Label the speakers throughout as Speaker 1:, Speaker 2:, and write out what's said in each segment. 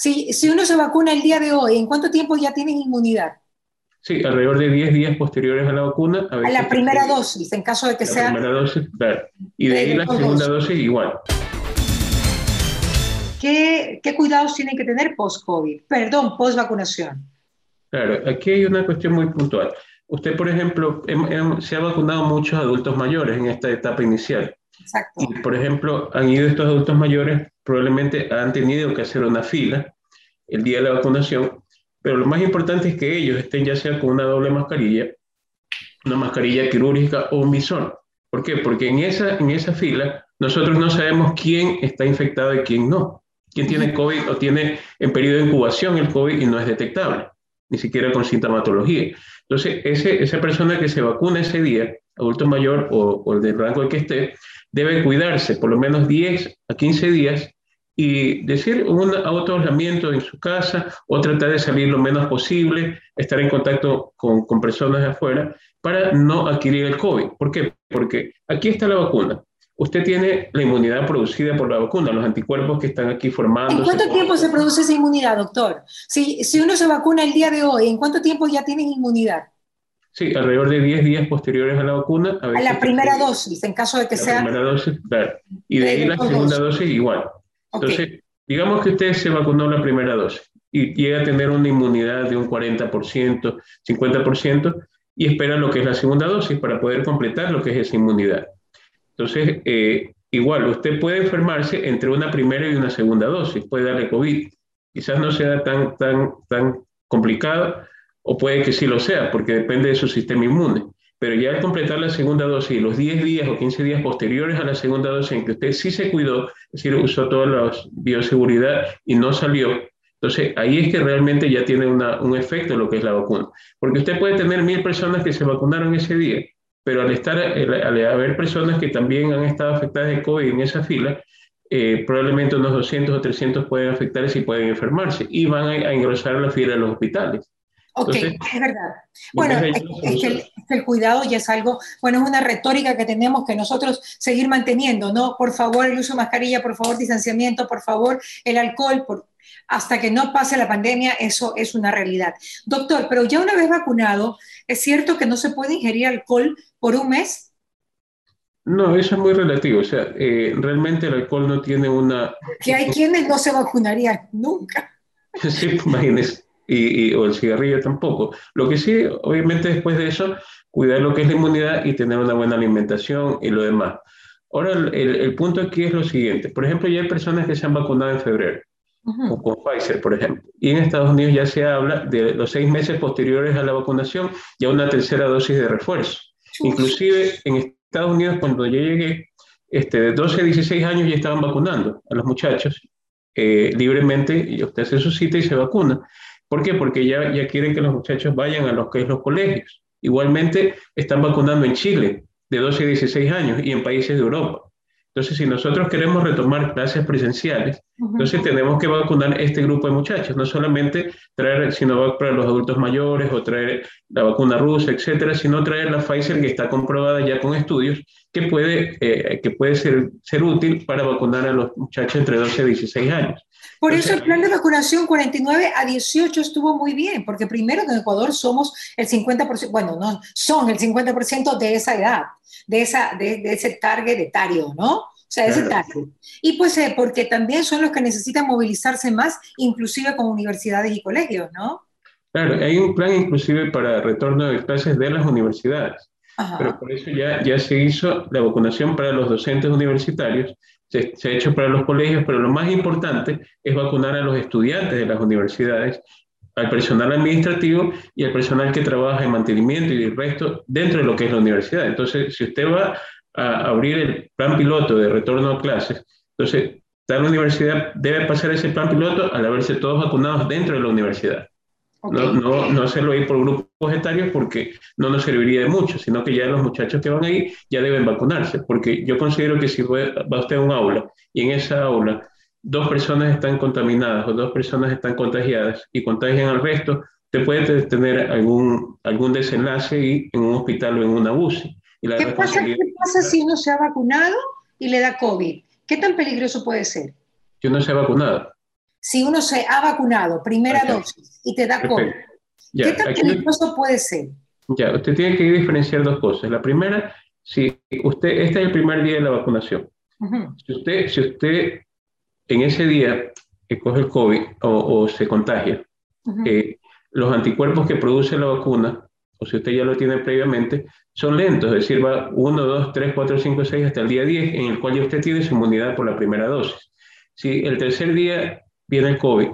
Speaker 1: Si, si uno se vacuna el día de hoy, ¿en cuánto tiempo ya tienes inmunidad?
Speaker 2: Sí, alrededor de 10 días posteriores a la vacuna.
Speaker 1: A, la primera dosis, en caso de que sea.
Speaker 2: La primera dosis, claro. Y de ahí la segunda dosis igual.
Speaker 1: ¿Qué, ¿Qué, cuidados tienen que tener post-COVID? Perdón, post-vacunación.
Speaker 2: Claro, aquí hay una cuestión muy puntual. Usted, por ejemplo, se ha vacunado muchos adultos mayores en esta etapa inicial.
Speaker 1: Exacto.
Speaker 2: Y, por ejemplo, han ido estos adultos mayores, probablemente han tenido que hacer una fila el día de la vacunación, pero lo más importante es que ellos estén ya sea con una doble mascarilla, una mascarilla quirúrgica o un visor. ¿Por qué? Porque en esa, en esa fila nosotros no sabemos quién está infectado y quién no. Quién tiene COVID o tiene en periodo de incubación el COVID y no es detectable, ni siquiera con sintomatología. Entonces, ese, esa persona que se vacuna ese día, adulto mayor o, o el del rango en que esté, debe cuidarse por lo menos 10 a 15 días y decir un autoaislamiento en su casa o tratar de salir lo menos posible, estar en contacto con, con, personas de afuera para no adquirir el COVID. ¿Por qué? Porque aquí está la vacuna. Usted tiene la inmunidad producida por la vacuna, los anticuerpos que están aquí formando.
Speaker 1: ¿En cuánto tiempo se produce esa inmunidad, doctor? Si, si uno se vacuna el día de hoy, ¿en cuánto tiempo ya tiene inmunidad?
Speaker 2: Sí, alrededor de 10 días posteriores a la vacuna.
Speaker 1: A, a la primera dosis, en caso de que
Speaker 2: la
Speaker 1: sea.
Speaker 2: La primera dosis, claro. Y de ahí la segunda dosis igual. Entonces, okay. digamos que usted se vacunó la primera dosis y llega a tener una inmunidad de un 40%, 50%, y espera lo que es la segunda dosis para poder completar lo que es esa inmunidad. Entonces, eh, igual, usted puede enfermarse entre una primera y una segunda dosis, puede darle COVID. Quizás no sea tan, tan, tan complicado, o puede que sí lo sea, porque depende de su sistema inmune. Pero ya al completar la segunda dosis, los 10 días o 15 días posteriores a la segunda dosis en que usted sí se cuidó, es decir, usó toda la bioseguridad y no salió, entonces ahí es que realmente ya tiene un efecto lo que es la vacuna. Porque usted puede tener mil personas que se vacunaron ese día, pero al, estar, al haber personas que también han estado afectadas de COVID en esa fila, eh, probablemente unos 200 o 300 pueden afectarse y pueden enfermarse y van a, a engrosar la fila de los hospitales.
Speaker 1: Ok, Entonces, es verdad. Bueno, es, es, que el, es, que el, cuidado ya es algo, bueno, es una retórica que tenemos que nosotros seguir manteniendo, ¿no? Por favor, el uso de mascarilla, por favor, distanciamiento, por favor, el alcohol, por, hasta que no pase la pandemia, eso es una realidad. Doctor, pero ya una vez vacunado, ¿es cierto que no se puede ingerir alcohol por un mes?
Speaker 2: No, eso es muy relativo. O sea, eh, realmente el alcohol no tiene una...
Speaker 1: Que hay quienes no se vacunarían nunca.
Speaker 2: Sí, imagínese. Y, y, o el cigarrillo tampoco. Lo que sí, obviamente después de eso, cuidar lo que es la inmunidad y tener una buena alimentación y lo demás. Ahora, el, el, punto aquí es lo siguiente. Por ejemplo, ya hay personas que se han vacunado en febrero. Uh -huh. o con Pfizer, por ejemplo. Y en Estados Unidos ya se habla de los seis meses posteriores a la vacunación, ya una tercera dosis de refuerzo. Uf. Inclusive en Estados Unidos, cuando yo llegué, este, de 12 a 16 años ya estaban vacunando a los muchachos eh, libremente, y usted hace su cita y se vacuna. ¿Por qué? Porque ya, ya quieren que los muchachos vayan a los que es los colegios. Igualmente están vacunando en Chile de 12 a 16 años y en países de Europa. Entonces, si nosotros queremos retomar clases presenciales, uh -huh. entonces tenemos que vacunar este grupo de muchachos, no solamente traer Sinovac para los adultos mayores o traer la vacuna rusa, etcétera, sino traer la Pfizer que está comprobada ya con estudios que puede, eh, que puede ser, ser útil para vacunar a los muchachos entre 12 y 16 años.
Speaker 1: Por eso el plan de vacunación 49 a 18 estuvo muy bien, porque primero en Ecuador somos el 50%, bueno, no, son el 50% de esa edad, de, esa, de, de, ese target etario, ¿no? O sea, ese claro. target. Y pues eh, porque también son los que necesitan movilizarse más, inclusive con universidades y colegios, ¿no?
Speaker 2: Claro, hay un plan inclusive para retorno de clases de las universidades. Ajá. Pero por eso ya, ya se hizo la vacunación para los docentes universitarios se, se, ha hecho para los colegios, pero lo más importante es vacunar a los estudiantes de las universidades, al personal administrativo y al personal que trabaja en mantenimiento y el resto dentro de lo que es la universidad. Entonces, si usted va a abrir el plan piloto de retorno a clases, entonces, la universidad debe pasar ese plan piloto al haberse todos vacunados dentro de la universidad. Okay. No, no, no hacerlo ahí por grupos etarios porque no nos serviría de mucho, sino que ya los muchachos que van ahí ya deben vacunarse, porque yo considero que si va usted a un aula y en esa aula dos personas están contaminadas o dos personas están contagiadas y contagian al resto, te puede tener algún, algún desenlace y en un hospital o en una UCI.
Speaker 1: Y la ¿Qué, pasa, ¿Qué pasa si uno se ha vacunado y le da COVID? ¿Qué tan peligroso puede ser?
Speaker 2: Que uno se ha vacunado.
Speaker 1: Si uno se ha vacunado, primera dosis, y te da COVID, ¿qué tan peligroso puede ser?
Speaker 2: Ya, usted tiene que diferenciar dos cosas. La primera, si usted, este es el primer día de la vacunación. si, usted, si usted en ese día coge el COVID o, se contagia, eh, los anticuerpos que produce la vacuna, o si usted ya lo tiene previamente, son lentos, es decir, va 1, 2, 3, 4, 5, 6 hasta el día 10, en el cual ya usted tiene su inmunidad por la primera dosis. Si el tercer día viene el COVID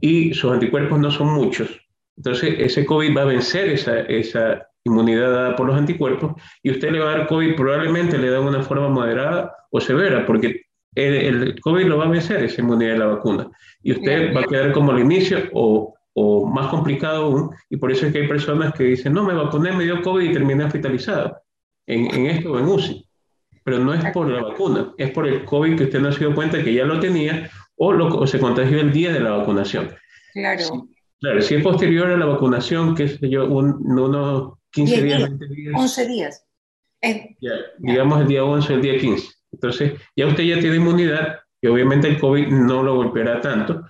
Speaker 2: y sus anticuerpos no son muchos, entonces ese COVID va a vencer esa, esa inmunidad dada por los anticuerpos y usted le va a dar COVID, probablemente le da una forma moderada o severa, porque el, el COVID lo va a vencer esa inmunidad de la vacuna. Y usted va a quedar como al inicio o o más complicado aún, y por eso es que hay personas que dicen, no, me vacuné, me dio COVID y terminé hospitalizado en, en esto o en UCI. Pero no es por la vacuna, es por el COVID que usted no se dio cuenta que ya lo tenía o, lo, se contagió el día de la vacunación.
Speaker 1: Claro.
Speaker 2: claro, si es posterior a la vacunación, qué sé yo, unos 15 días, 20
Speaker 1: días. 11 días.
Speaker 2: digamos el día 11 el día 15. Entonces, ya usted ya tiene inmunidad y obviamente el COVID no lo golpeará tanto,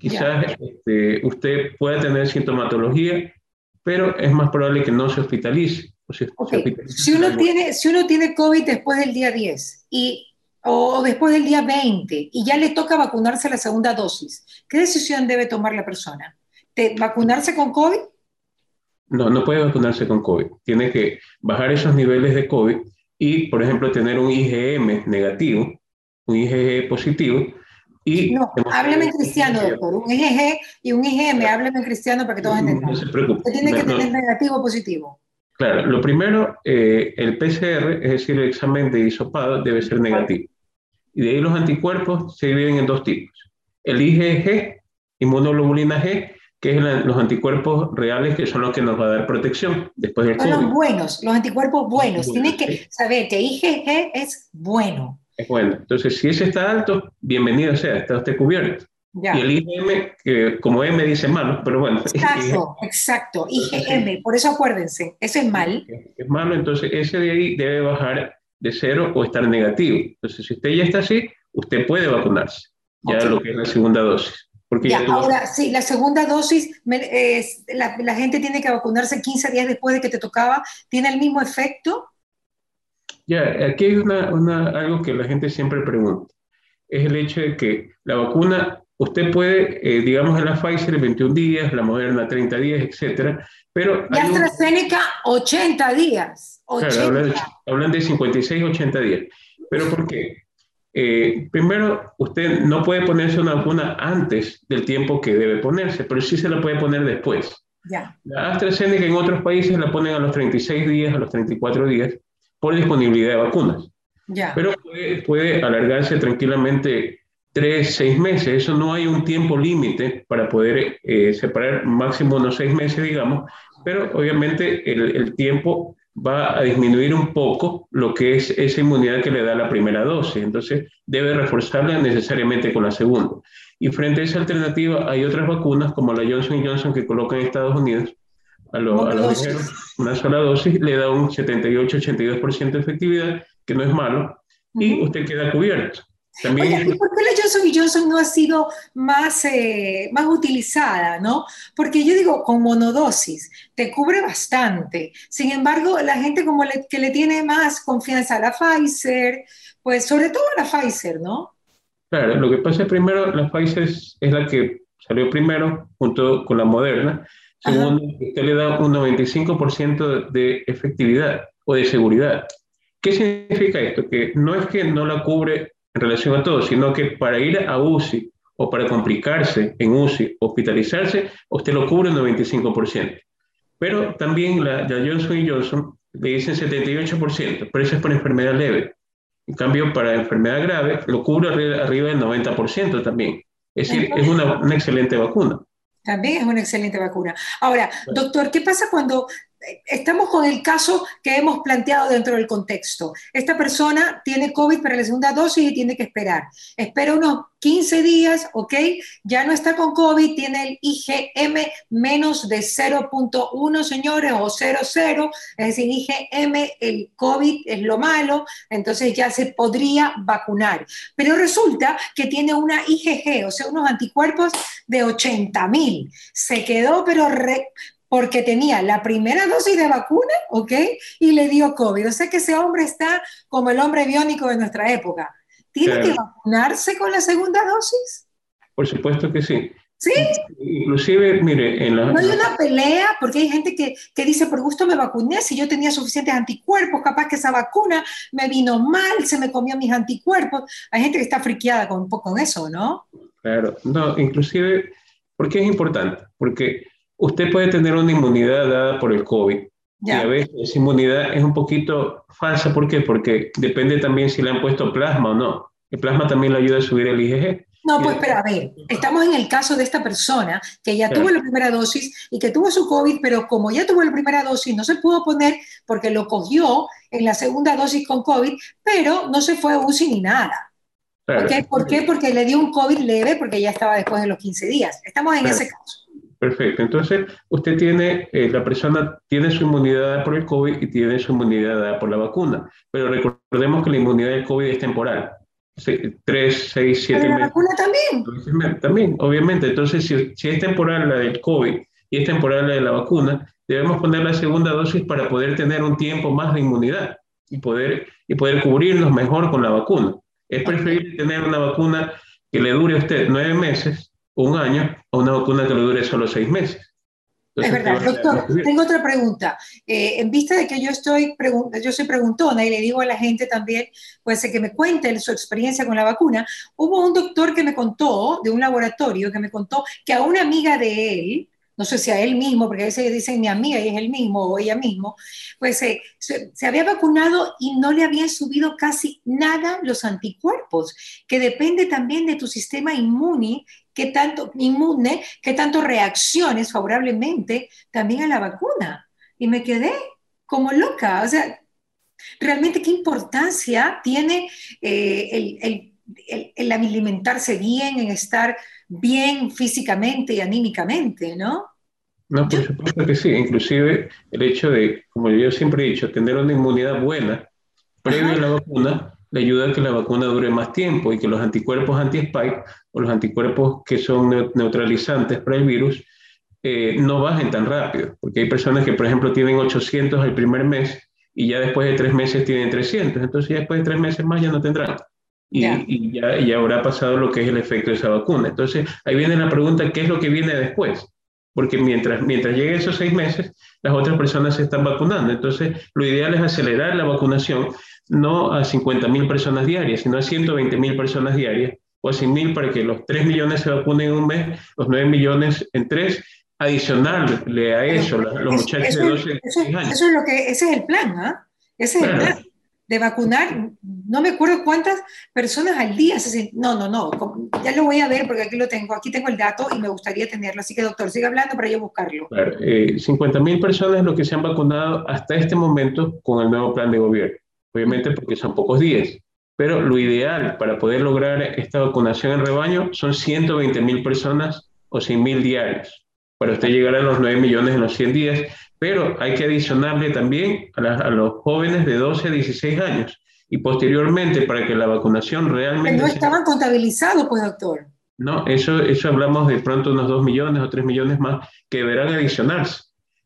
Speaker 2: Quizás este, usted pueda tener sintomatología, pero es más probable que no se hospitalice.
Speaker 1: si, uno tiene, si uno tiene COVID después del día 10 y, o después del día 20 y ya le toca vacunarse la segunda dosis, ¿qué decisión debe tomar la persona? ¿De ¿Vacunarse con COVID?
Speaker 2: No, no puede vacunarse con COVID. Tiene que bajar esos niveles de COVID y, por ejemplo, tener un IgM negativo, un IgG positivo,
Speaker 1: no, háblame en cristiano, doctor. Un IgG y un IgM, háblame en cristiano para que todos entendan. No se preocupe. tiene que tener negativo o positivo.
Speaker 2: Claro, lo primero, eh, el PCR, es decir, el examen de hisopado, debe ser negativo. Y de ahí los anticuerpos se dividen en dos tipos. El IgG, inmunoglobulina G, que es los anticuerpos reales, que son los que nos va a dar protección después del COVID.
Speaker 1: Los buenos, los anticuerpos buenos. Tienes que saber que IgG es bueno
Speaker 2: bueno. Entonces, si ese está alto, bienvenido sea, está usted cubierto. Y el IgM, que como M dice malo, pero bueno.
Speaker 1: Exacto, exacto, IgM, por eso acuérdense, ese es mal.
Speaker 2: Es malo, entonces ese de ahí debe bajar de cero o estar negativo. Entonces, si usted ya está así, usted puede vacunarse, ya lo que es la segunda dosis.
Speaker 1: Porque ya, ahora, sí, la segunda dosis, la, la gente tiene que vacunarse 15 días después de que te tocaba, ¿tiene el mismo efecto?
Speaker 2: Ya, aquí hay una, algo que la gente siempre pregunta. Es el hecho de que la vacuna, usted puede, eh, digamos, en la Pfizer 21 días, la Moderna 30 días, etcétera, pero...
Speaker 1: Y AstraZeneca 80 días.
Speaker 2: Claro, hablan de, 56, 80 días. ¿Pero por qué? Eh, primero, usted no puede ponerse una vacuna antes del tiempo que debe ponerse, pero sí se la puede poner después.
Speaker 1: Ya.
Speaker 2: La AstraZeneca en otros países la ponen a los 36 días, a los 34 días, por disponibilidad de vacunas. Pero puede, alargarse tranquilamente tres, seis meses. Eso no hay un tiempo límite para poder eh, separar máximo unos seis meses, digamos, pero obviamente el, el, tiempo va a disminuir un poco lo que es esa inmunidad que le da la primera dosis. Entonces debe reforzarla necesariamente con la segunda. Y frente a esa alternativa hay otras vacunas como la Johnson Johnson que colocan en Estados Unidos, a, los una sola dosis le da un 78-82% de efectividad, que no es malo, y usted queda cubierto.
Speaker 1: También ¿y por qué la Johnson Johnson no ha sido más, eh, más utilizada, no? Porque yo digo, con monodosis, te cubre bastante. Sin embargo, la gente como que le tiene más confianza a la Pfizer, pues sobre todo a la Pfizer, ¿no?
Speaker 2: Claro, lo que pasa es primero, la Pfizer es la que salió primero junto con la Moderna, Segundo, usted le da un 95% de efectividad o de seguridad. ¿Qué significa esto? Que no es que no la cubre en relación a todo, sino que para ir a UCI o para complicarse en UCI, hospitalizarse, usted lo cubre un 95%. Pero también la, la Johnson Johnson le dicen 78%, pero eso es por enfermedad leve. En cambio, para enfermedad grave, lo cubre arriba, del 90% también. Es decir, es una, una excelente vacuna.
Speaker 1: También es una excelente vacuna. Ahora, doctor, ¿qué pasa cuando estamos con el caso que hemos planteado dentro del contexto. Esta persona tiene COVID para la segunda dosis y tiene que esperar. Espera unos 15 días, ¿ok? Ya no está con COVID, tiene el IgM menos de 0.1, señores, o 0.0, es decir, IgM, el COVID es lo malo, entonces ya se podría vacunar. Pero resulta que tiene una IgG, o sea, unos anticuerpos de 80 mil. Se quedó, pero porque tenía la primera dosis de vacuna, ¿ok? Y le dio COVID. O sea que ese hombre está como el hombre biónico de nuestra época. ¿Tiene que vacunarse con la segunda dosis?
Speaker 2: Por supuesto que sí.
Speaker 1: ¿Sí?
Speaker 2: Inclusive, mire, en la...
Speaker 1: No hay una pelea, porque hay gente que, que, dice, por gusto me vacuné, si yo tenía suficientes anticuerpos, capaz que esa vacuna me vino mal, se me comió mis anticuerpos. Hay gente que está friqueada con, con eso, ¿no?
Speaker 2: Claro, no, inclusive, ¿por qué es importante? Porque usted puede tener una inmunidad dada por el COVID. Y a veces esa inmunidad es un poquito falsa. ¿Por qué? Porque depende también si le han puesto plasma o no. El plasma también le ayuda a subir el IgG.
Speaker 1: No, pues espera, a ver, estamos en el caso de esta persona que ya tuvo la primera dosis y que tuvo su COVID, pero como ya tuvo la primera dosis, no se pudo poner porque lo cogió en la segunda dosis con COVID, pero no se fue a UCI ni nada. ¿Por qué? Porque le dio un COVID leve porque ya estaba después de los 15 días. Estamos en ese caso.
Speaker 2: Perfecto. Entonces, usted tiene, eh, la persona tiene su inmunidad por el COVID y tiene su inmunidad por la vacuna. Pero recordemos que la inmunidad del COVID es temporal. tres, seis, siete
Speaker 1: meses. la vacuna también?
Speaker 2: También, obviamente. Entonces, si, si, es temporal la del COVID y es temporal la de la vacuna, debemos poner la segunda dosis para poder tener un tiempo más de inmunidad y poder, y poder cubrirnos mejor con la vacuna. Es preferible tener una vacuna que le dure a usted nueve meses un año o una vacuna que le dure solo seis meses.
Speaker 1: es verdad, doctor. Tengo otra pregunta. Eh, en vista de que yo estoy yo soy preguntona y le digo a la gente también, pues que me cuente su experiencia con la vacuna, hubo un doctor que me contó de un laboratorio que me contó que a una amiga de él no sé si a él mismo, porque a veces dicen mi amiga y es él mismo o ella mismo, pues eh, se, había vacunado y no le habían subido casi nada los anticuerpos, que depende también de tu sistema inmune, que tanto, inmune, que tanto reacciones favorablemente también a la vacuna. Y me quedé como loca, o sea, realmente qué importancia tiene eh, el, el, el alimentarse bien, en estar bien físicamente y anímicamente, ¿no?
Speaker 2: No, por supuesto que sí. Inclusive el hecho de, como yo siempre he dicho, tener una inmunidad buena previo a la vacuna le ayuda a que la vacuna dure más tiempo y que los anticuerpos anti-spike o los anticuerpos que son neutralizantes para el virus eh, no bajen tan rápido. Porque hay personas que, por ejemplo, tienen 800 al primer mes y ya después de tres meses tienen 300. Entonces ya después de tres meses más ya no tendrán y, ya, ya, habrá pasado lo que es el efecto de esa vacuna. Entonces, ahí viene la pregunta, ¿qué es lo que viene después? Porque mientras, mientras lleguen esos seis meses, las otras personas se están vacunando. Entonces, lo ideal es acelerar la vacunación, no a 50 mil personas diarias, sino a 120 mil personas diarias o a 100 mil para que los 3 millones se vacunen en un mes, los 9 millones en tres, adicionarle a eso, los muchachos de 12
Speaker 1: años. Eso es lo que, ese es el plan, ¿ah? Ese es el plan de vacunar, no me acuerdo cuántas personas al día se No, no, no, ya lo voy a ver porque aquí lo tengo, aquí tengo el dato y me gustaría tenerlo. Así que, doctor, siga hablando para yo buscarlo.
Speaker 2: Claro, eh, 50 mil personas lo que se han vacunado hasta este momento con el nuevo plan de gobierno. Obviamente porque son pocos días. Pero lo ideal para poder lograr esta vacunación en rebaño son 120 mil personas o 100 mil diarios para usted llegar a los 9 millones en los 100 días pero hay que adicionarle también a, los jóvenes de 12 a 16 años y posteriormente para que la vacunación realmente...
Speaker 1: no estaban contabilizados, pues, doctor.
Speaker 2: No, eso, eso hablamos de pronto unos 2 millones o 3 millones más que deberán adicionarse.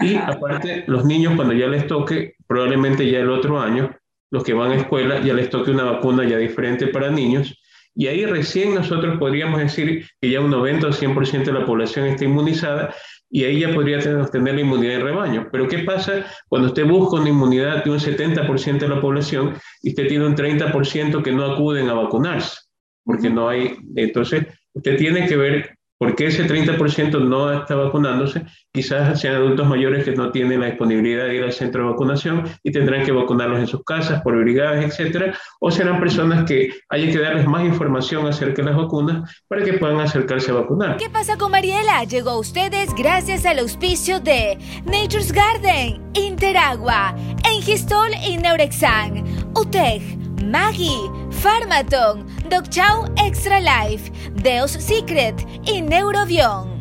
Speaker 2: Y aparte, los niños cuando ya les toque, probablemente ya el otro año, los que van a escuela, ya les toque una vacuna ya diferente para niños. Y ahí recién nosotros podríamos decir que ya un 90 o 100% de la población está inmunizada y ahí ya podría tener, la inmunidad de rebaño. Pero ¿qué pasa cuando usted busca una inmunidad de un 70% de la población y usted tiene un 30% que no acuden a vacunarse? Porque no hay, entonces usted tiene que ver porque ese 30% no está vacunándose? Quizás sean adultos mayores que no tienen la disponibilidad de ir al centro de vacunación y tendrán que vacunarlos en sus casas por brigadas, etcétera, o serán personas que haya que darles más información acerca de las vacunas para que puedan acercarse a vacunar.
Speaker 3: ¿Qué pasa con Mariela? Llegó a ustedes gracias al auspicio de Nature's Garden, Interagua, Engistol y Neurexan, UTEG, Maggie, Pharmaton, Doc Chow Extra Life, Deus Secret y Neurobion.